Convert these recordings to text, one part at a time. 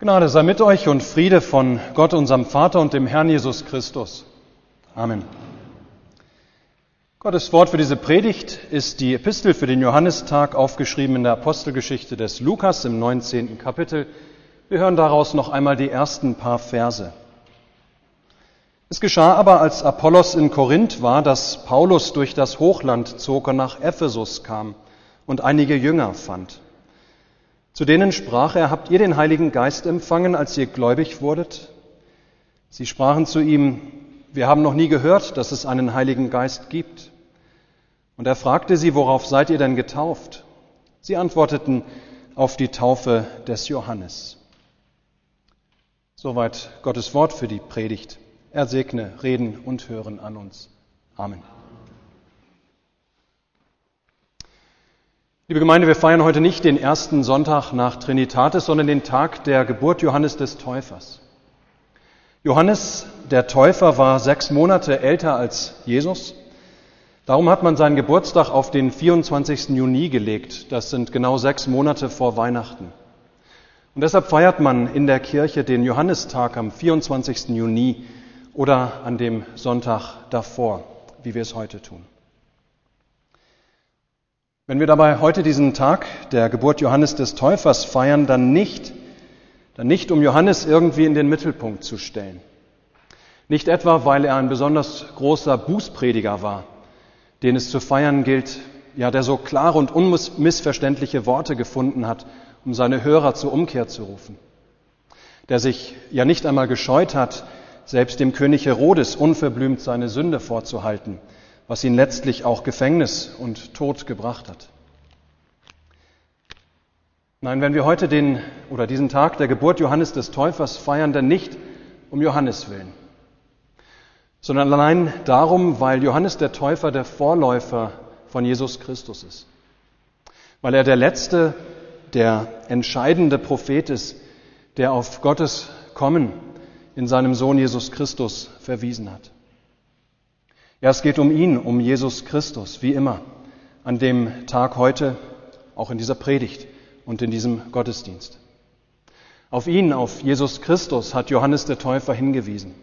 Gnade sei mit euch und Friede von Gott, unserem Vater und dem Herrn Jesus Christus. Amen. Gottes Wort für diese Predigt ist die Epistel für den Johannistag, aufgeschrieben in der Apostelgeschichte des Lukas im 19. Kapitel. Wir hören daraus noch einmal die ersten paar Verse. Es geschah aber, als Apollos in Korinth war, dass Paulus durch das Hochland zog und nach Ephesus kam und einige Jünger fand. Zu denen sprach er, habt ihr den Heiligen Geist empfangen, als ihr gläubig wurdet? Sie sprachen zu ihm, wir haben noch nie gehört, dass es einen Heiligen Geist gibt. Und er fragte sie, worauf seid ihr denn getauft? Sie antworteten, auf die Taufe des Johannes. Soweit Gottes Wort für die Predigt. Er segne Reden und Hören an uns. Amen. Liebe Gemeinde, wir feiern heute nicht den ersten Sonntag nach Trinitatis, sondern den Tag der Geburt Johannes des Täufers. Johannes der Täufer war sechs Monate älter als Jesus. Darum hat man seinen Geburtstag auf den 24. Juni gelegt. Das sind genau sechs Monate vor Weihnachten. Und deshalb feiert man in der Kirche den Johannistag am 24. Juni oder an dem Sonntag davor, wie wir es heute tun. Wenn wir dabei heute diesen Tag der Geburt Johannes des Täufers feiern, dann nicht, dann nicht um Johannes irgendwie in den Mittelpunkt zu stellen. Nicht etwa, weil er ein besonders großer Bußprediger war, den es zu feiern gilt, ja, der so klare und unmissverständliche Worte gefunden hat, um seine Hörer zur Umkehr zu rufen. Der sich ja nicht einmal gescheut hat, selbst dem König Herodes unverblümt seine Sünde vorzuhalten, was ihn letztlich auch Gefängnis und Tod gebracht hat. Nein, wenn wir heute den oder diesen Tag der Geburt Johannes des Täufers feiern, dann nicht um Johannes willen, sondern allein darum, weil Johannes der Täufer der Vorläufer von Jesus Christus ist, weil er der letzte, der entscheidende Prophet ist, der auf Gottes Kommen in seinem Sohn Jesus Christus verwiesen hat. Ja, es geht um ihn, um Jesus Christus, wie immer, an dem Tag heute, auch in dieser Predigt und in diesem Gottesdienst. Auf ihn, auf Jesus Christus, hat Johannes der Täufer hingewiesen.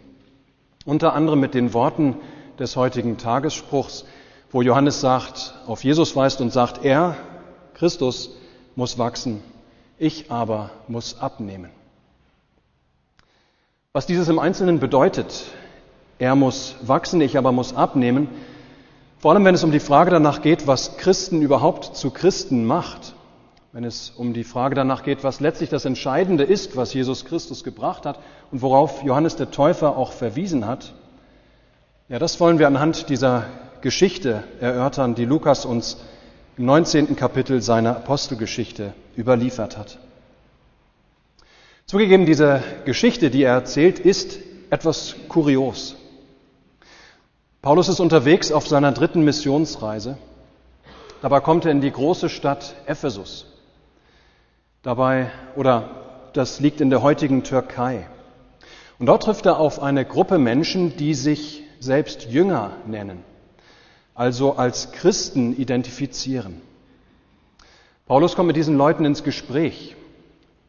Unter anderem mit den Worten des heutigen Tagesspruchs, wo Johannes sagt, auf Jesus weist und sagt, er, Christus, muss wachsen, ich aber muss abnehmen. Was dieses im Einzelnen bedeutet, er muss wachsen, ich aber muss abnehmen. Vor allem, wenn es um die Frage danach geht, was Christen überhaupt zu Christen macht. Wenn es um die Frage danach geht, was letztlich das Entscheidende ist, was Jesus Christus gebracht hat und worauf Johannes der Täufer auch verwiesen hat. Ja, das wollen wir anhand dieser Geschichte erörtern, die Lukas uns im 19. Kapitel seiner Apostelgeschichte überliefert hat. Zugegeben, diese Geschichte, die er erzählt, ist etwas kurios. Paulus ist unterwegs auf seiner dritten Missionsreise. Dabei kommt er in die große Stadt Ephesus. Dabei, oder das liegt in der heutigen Türkei. Und dort trifft er auf eine Gruppe Menschen, die sich selbst Jünger nennen, also als Christen identifizieren. Paulus kommt mit diesen Leuten ins Gespräch,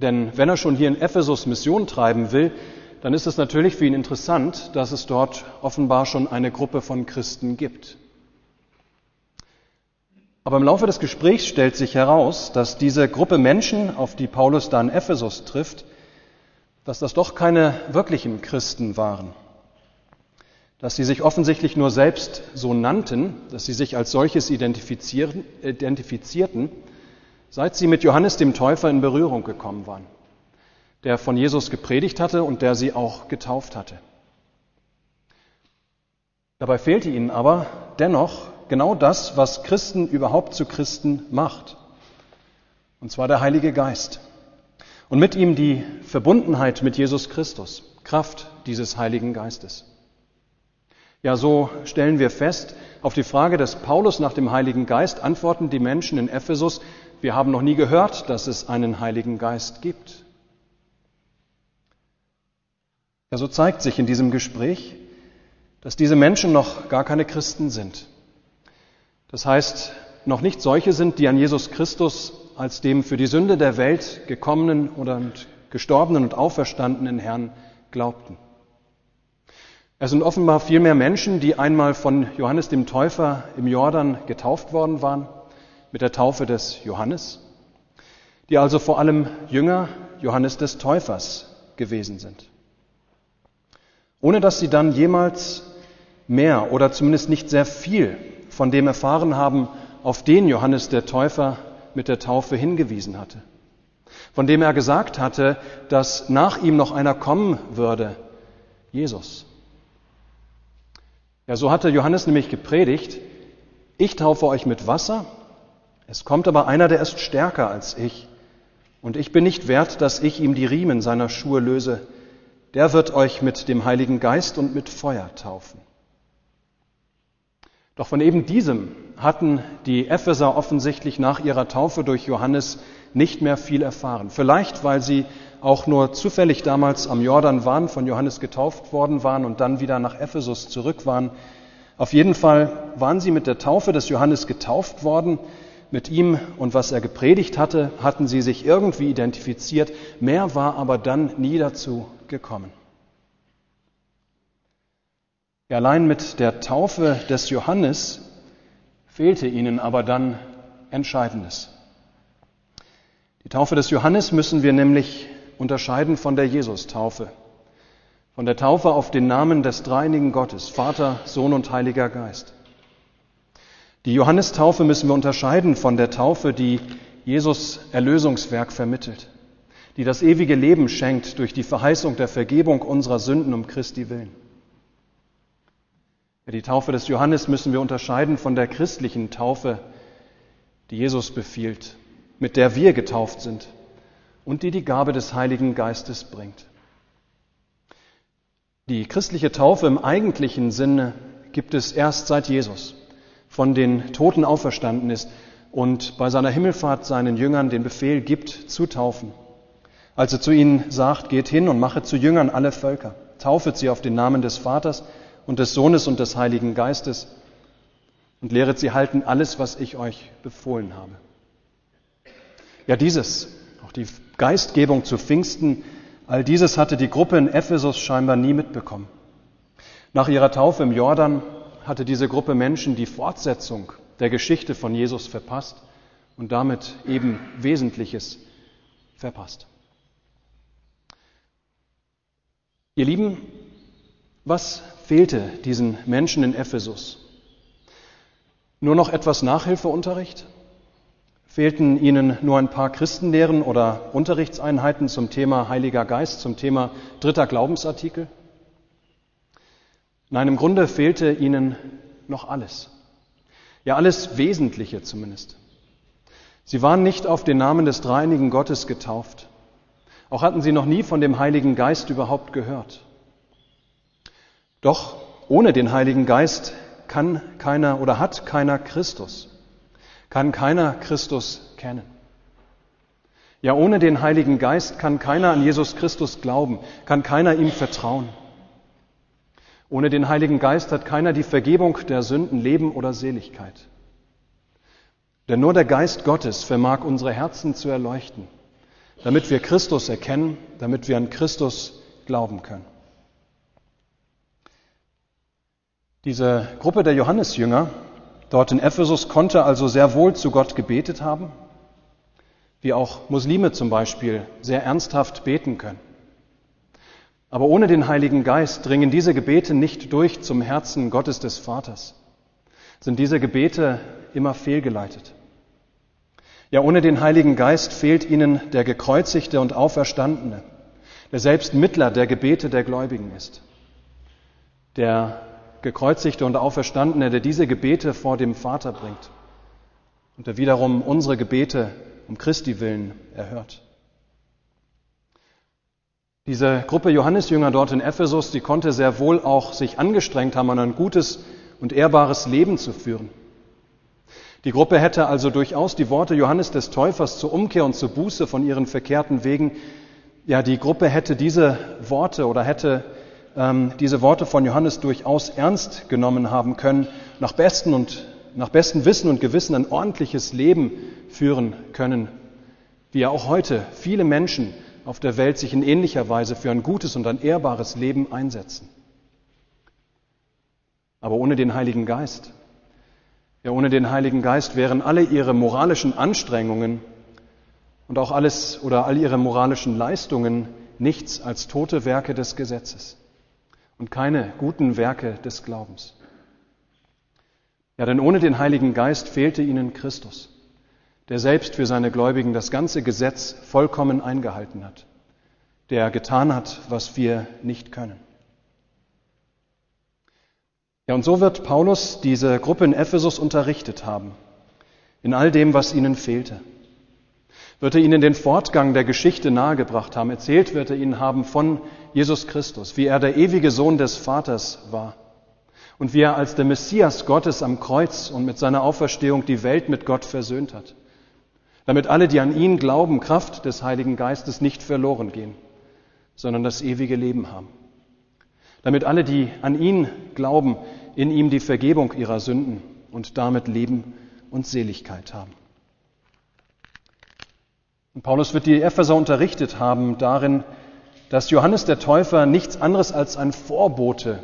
denn wenn er schon hier in Ephesus Mission treiben will, dann ist es natürlich für ihn interessant, dass es dort offenbar schon eine Gruppe von Christen gibt. Aber im Laufe des Gesprächs stellt sich heraus, dass diese Gruppe Menschen, auf die Paulus da in Ephesus trifft, dass das doch keine wirklichen Christen waren. Dass sie sich offensichtlich nur selbst so nannten, dass sie sich als solches identifizierten, seit sie mit Johannes dem Täufer in Berührung gekommen waren der von Jesus gepredigt hatte und der sie auch getauft hatte. Dabei fehlte ihnen aber dennoch genau das, was Christen überhaupt zu Christen macht. Und zwar der Heilige Geist. Und mit ihm die Verbundenheit mit Jesus Christus, Kraft dieses Heiligen Geistes. Ja, so stellen wir fest, auf die Frage des Paulus nach dem Heiligen Geist antworten die Menschen in Ephesus, wir haben noch nie gehört, dass es einen Heiligen Geist gibt. Ja, so zeigt sich in diesem Gespräch, dass diese Menschen noch gar keine Christen sind. Das heißt, noch nicht solche sind, die an Jesus Christus als dem für die Sünde der Welt gekommenen oder gestorbenen und auferstandenen Herrn glaubten. Es sind offenbar viel mehr Menschen, die einmal von Johannes dem Täufer im Jordan getauft worden waren, mit der Taufe des Johannes, die also vor allem Jünger Johannes des Täufers gewesen sind. Ohne dass sie dann jemals mehr oder zumindest nicht sehr viel von dem erfahren haben, auf den Johannes der Täufer mit der Taufe hingewiesen hatte, von dem er gesagt hatte, dass nach ihm noch einer kommen würde, Jesus. Ja, so hatte Johannes nämlich gepredigt, ich taufe euch mit Wasser, es kommt aber einer, der ist stärker als ich, und ich bin nicht wert, dass ich ihm die Riemen seiner Schuhe löse, der wird euch mit dem Heiligen Geist und mit Feuer taufen. Doch von eben diesem hatten die Epheser offensichtlich nach ihrer Taufe durch Johannes nicht mehr viel erfahren. Vielleicht, weil sie auch nur zufällig damals am Jordan waren, von Johannes getauft worden waren und dann wieder nach Ephesus zurück waren. Auf jeden Fall waren sie mit der Taufe des Johannes getauft worden. Mit ihm und was er gepredigt hatte, hatten sie sich irgendwie identifiziert. Mehr war aber dann nie dazu gekommen. Allein mit der Taufe des Johannes fehlte ihnen aber dann Entscheidendes. Die Taufe des Johannes müssen wir nämlich unterscheiden von der Jesus-Taufe, von der Taufe auf den Namen des dreinigen Gottes, Vater, Sohn und Heiliger Geist. Die Johannistaufe müssen wir unterscheiden von der Taufe, die Jesus Erlösungswerk vermittelt, die das ewige Leben schenkt durch die Verheißung der Vergebung unserer Sünden um Christi willen. Die Taufe des Johannes müssen wir unterscheiden von der christlichen Taufe, die Jesus befiehlt, mit der wir getauft sind und die die Gabe des Heiligen Geistes bringt. Die christliche Taufe im eigentlichen Sinne gibt es erst seit Jesus von den Toten auferstanden ist und bei seiner Himmelfahrt seinen Jüngern den Befehl gibt, zu taufen. Als er zu ihnen sagt, geht hin und mache zu Jüngern alle Völker, taufet sie auf den Namen des Vaters, und des Sohnes und des Heiligen Geistes und lehret sie halten alles, was ich euch befohlen habe. Ja, dieses, auch die Geistgebung zu Pfingsten, all dieses hatte die Gruppe in Ephesus scheinbar nie mitbekommen. Nach ihrer Taufe im Jordan hatte diese Gruppe Menschen die Fortsetzung der Geschichte von Jesus verpasst und damit eben Wesentliches verpasst. Ihr Lieben, was fehlte diesen Menschen in Ephesus? Nur noch etwas Nachhilfeunterricht? Fehlten ihnen nur ein paar Christenlehren oder Unterrichtseinheiten zum Thema Heiliger Geist, zum Thema dritter Glaubensartikel? Nein, im Grunde fehlte ihnen noch alles. Ja, alles Wesentliche zumindest. Sie waren nicht auf den Namen des dreinigen Gottes getauft. Auch hatten sie noch nie von dem Heiligen Geist überhaupt gehört. Doch ohne den Heiligen Geist kann keiner oder hat keiner Christus, kann keiner Christus kennen. Ja, ohne den Heiligen Geist kann keiner an Jesus Christus glauben, kann keiner ihm vertrauen. Ohne den Heiligen Geist hat keiner die Vergebung der Sünden, Leben oder Seligkeit. Denn nur der Geist Gottes vermag unsere Herzen zu erleuchten, damit wir Christus erkennen, damit wir an Christus glauben können. Diese Gruppe der Johannesjünger dort in Ephesus konnte also sehr wohl zu Gott gebetet haben, wie auch Muslime zum Beispiel sehr ernsthaft beten können. Aber ohne den Heiligen Geist dringen diese Gebete nicht durch zum Herzen Gottes des Vaters, sind diese Gebete immer fehlgeleitet. Ja, ohne den Heiligen Geist fehlt ihnen der gekreuzigte und auferstandene, der selbst Mittler der Gebete der Gläubigen ist, der gekreuzigte und auferstandene, der diese Gebete vor dem Vater bringt und der wiederum unsere Gebete um Christi willen erhört. Diese Gruppe Johannesjünger dort in Ephesus, die konnte sehr wohl auch sich angestrengt haben, ein gutes und ehrbares Leben zu führen. Die Gruppe hätte also durchaus die Worte Johannes des Täufers zur Umkehr und zur Buße von ihren verkehrten Wegen, ja, die Gruppe hätte diese Worte oder hätte ähm, diese Worte von Johannes durchaus ernst genommen haben können, nach bestem und nach bestem Wissen und Gewissen ein ordentliches Leben führen können, wie ja auch heute viele Menschen auf der Welt sich in ähnlicher Weise für ein gutes und ein ehrbares Leben einsetzen. Aber ohne den Heiligen Geist, ja ohne den Heiligen Geist wären alle ihre moralischen Anstrengungen und auch alles oder all ihre moralischen Leistungen nichts als tote Werke des Gesetzes und keine guten Werke des Glaubens. Ja, denn ohne den Heiligen Geist fehlte ihnen Christus, der selbst für seine Gläubigen das ganze Gesetz vollkommen eingehalten hat, der getan hat, was wir nicht können. Ja, und so wird Paulus diese Gruppe in Ephesus unterrichtet haben, in all dem, was ihnen fehlte. Wird er ihnen den Fortgang der Geschichte nahegebracht haben, erzählt wird er ihnen haben von Jesus Christus, wie er der ewige Sohn des Vaters war und wie er als der Messias Gottes am Kreuz und mit seiner Auferstehung die Welt mit Gott versöhnt hat, damit alle, die an ihn glauben, Kraft des Heiligen Geistes nicht verloren gehen, sondern das ewige Leben haben. Damit alle, die an ihn glauben, in ihm die Vergebung ihrer Sünden und damit Leben und Seligkeit haben. Und Paulus wird die Epheser unterrichtet haben darin, dass Johannes der Täufer nichts anderes als ein Vorbote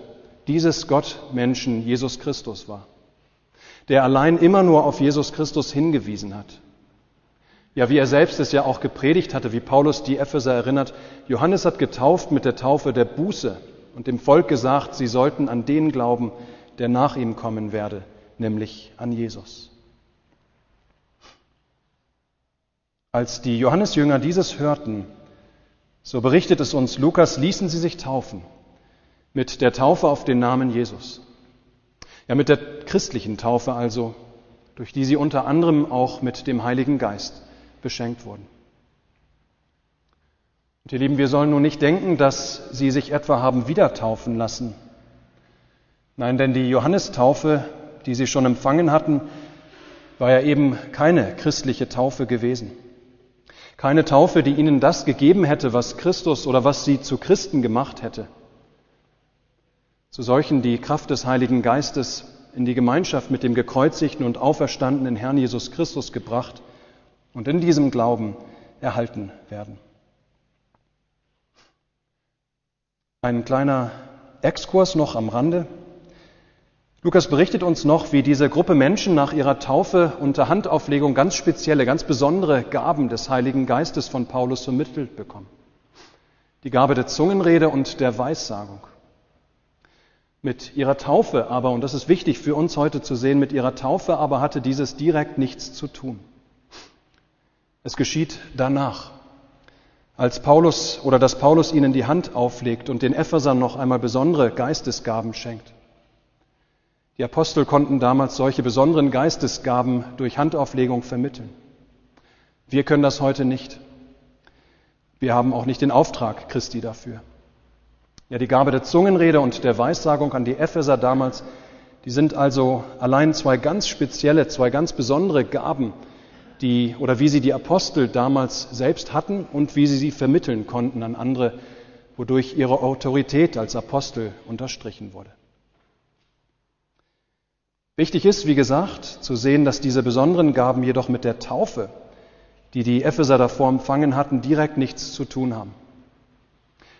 dieses Gottmenschen Jesus Christus war, der allein immer nur auf Jesus Christus hingewiesen hat. Ja, wie er selbst es ja auch gepredigt hatte, wie Paulus die Epheser erinnert, Johannes hat getauft mit der Taufe der Buße und dem Volk gesagt, sie sollten an den glauben, der nach ihm kommen werde, nämlich an Jesus. Als die Johannesjünger dieses hörten, so berichtet es uns Lukas, ließen sie sich taufen mit der Taufe auf den Namen Jesus. Ja, mit der christlichen Taufe also, durch die sie unter anderem auch mit dem Heiligen Geist beschenkt wurden. Und ihr Lieben, wir sollen nun nicht denken, dass sie sich etwa haben wieder taufen lassen. Nein, denn die Johannestaufe, die sie schon empfangen hatten, war ja eben keine christliche Taufe gewesen. Keine Taufe, die ihnen das gegeben hätte, was Christus oder was sie zu Christen gemacht hätte zu solchen die Kraft des Heiligen Geistes in die Gemeinschaft mit dem gekreuzigten und auferstandenen Herrn Jesus Christus gebracht und in diesem Glauben erhalten werden. Ein kleiner Exkurs noch am Rande. Lukas berichtet uns noch, wie diese Gruppe Menschen nach ihrer Taufe unter Handauflegung ganz spezielle, ganz besondere Gaben des Heiligen Geistes von Paulus vermittelt bekommen. Die Gabe der Zungenrede und der Weissagung. Mit ihrer Taufe aber, und das ist wichtig für uns heute zu sehen, mit ihrer Taufe aber hatte dieses direkt nichts zu tun. Es geschieht danach, als Paulus oder dass Paulus ihnen die Hand auflegt und den Ephesern noch einmal besondere Geistesgaben schenkt. Die Apostel konnten damals solche besonderen Geistesgaben durch Handauflegung vermitteln. Wir können das heute nicht. Wir haben auch nicht den Auftrag Christi dafür. Ja, die Gabe der Zungenrede und der Weissagung an die Epheser damals, die sind also allein zwei ganz spezielle, zwei ganz besondere Gaben, die oder wie sie die Apostel damals selbst hatten und wie sie sie vermitteln konnten an andere, wodurch ihre Autorität als Apostel unterstrichen wurde. Wichtig ist, wie gesagt, zu sehen, dass diese besonderen Gaben jedoch mit der Taufe, die die Epheser davor empfangen hatten, direkt nichts zu tun haben.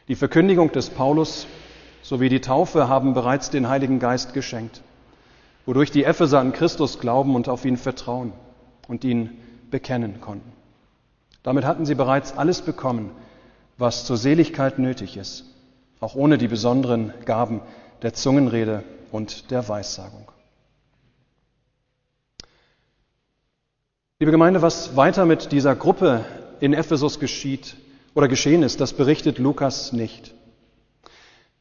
Die Verkündigung des Paulus sowie die Taufe haben bereits den Heiligen Geist geschenkt, wodurch die Epheser an Christus glauben und auf ihn vertrauen und ihn bekennen konnten. Damit hatten sie bereits alles bekommen, was zur Seligkeit nötig ist, auch ohne die besonderen Gaben der Zungenrede und der Weissagung. Liebe Gemeinde, was weiter mit dieser Gruppe in Ephesus geschieht, oder geschehen ist, das berichtet Lukas nicht.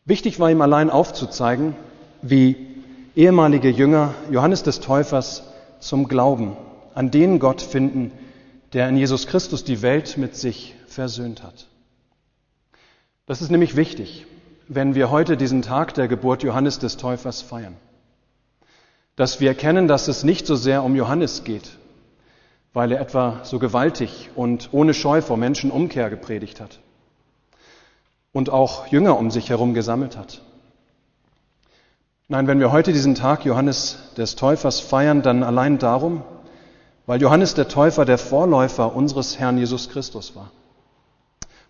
Wichtig war ihm allein aufzuzeigen, wie ehemalige Jünger Johannes des Täufers zum Glauben an den Gott finden, der in Jesus Christus die Welt mit sich versöhnt hat. Das ist nämlich wichtig, wenn wir heute diesen Tag der Geburt Johannes des Täufers feiern. Dass wir erkennen, dass es nicht so sehr um Johannes geht, weil er etwa so gewaltig und ohne Scheu vor Menschen Umkehr gepredigt hat und auch Jünger um sich herum gesammelt hat. Nein, wenn wir heute diesen Tag Johannes des Täufers feiern, dann allein darum, weil Johannes der Täufer der Vorläufer unseres Herrn Jesus Christus war.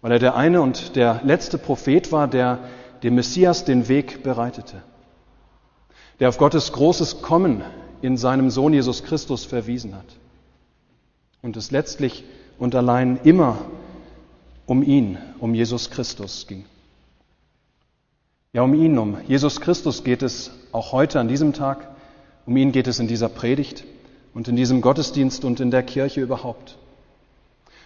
weil er der eine und der letzte Prophet war, der dem Messias den Weg bereitete, der auf Gottes großes Kommen in seinem Sohn Jesus Christus verwiesen hat und es letztlich und allein immer um ihn, um Jesus Christus ging. Ja, um ihn, um Jesus Christus geht es auch heute an diesem Tag. Um ihn geht es in dieser Predigt und in diesem Gottesdienst und in der Kirche überhaupt.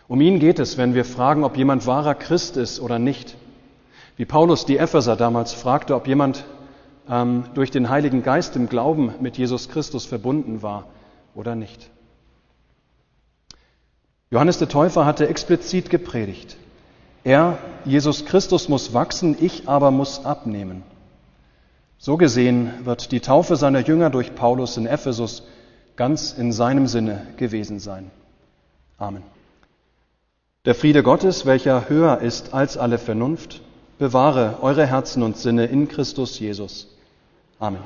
Um ihn geht es, wenn wir fragen, ob jemand wahrer Christ ist oder nicht. Wie Paulus die Epheser damals fragte, ob jemand ähm, durch den Heiligen Geist im Glauben mit Jesus Christus verbunden war oder nicht. Johannes der Täufer hatte explizit gepredigt. Er, Jesus Christus, muss wachsen, ich aber muss abnehmen. So gesehen wird die Taufe seiner Jünger durch Paulus in Ephesus ganz in seinem Sinne gewesen sein. Amen. Der Friede Gottes, welcher höher ist als alle Vernunft, bewahre eure Herzen und Sinne in Christus Jesus. Amen.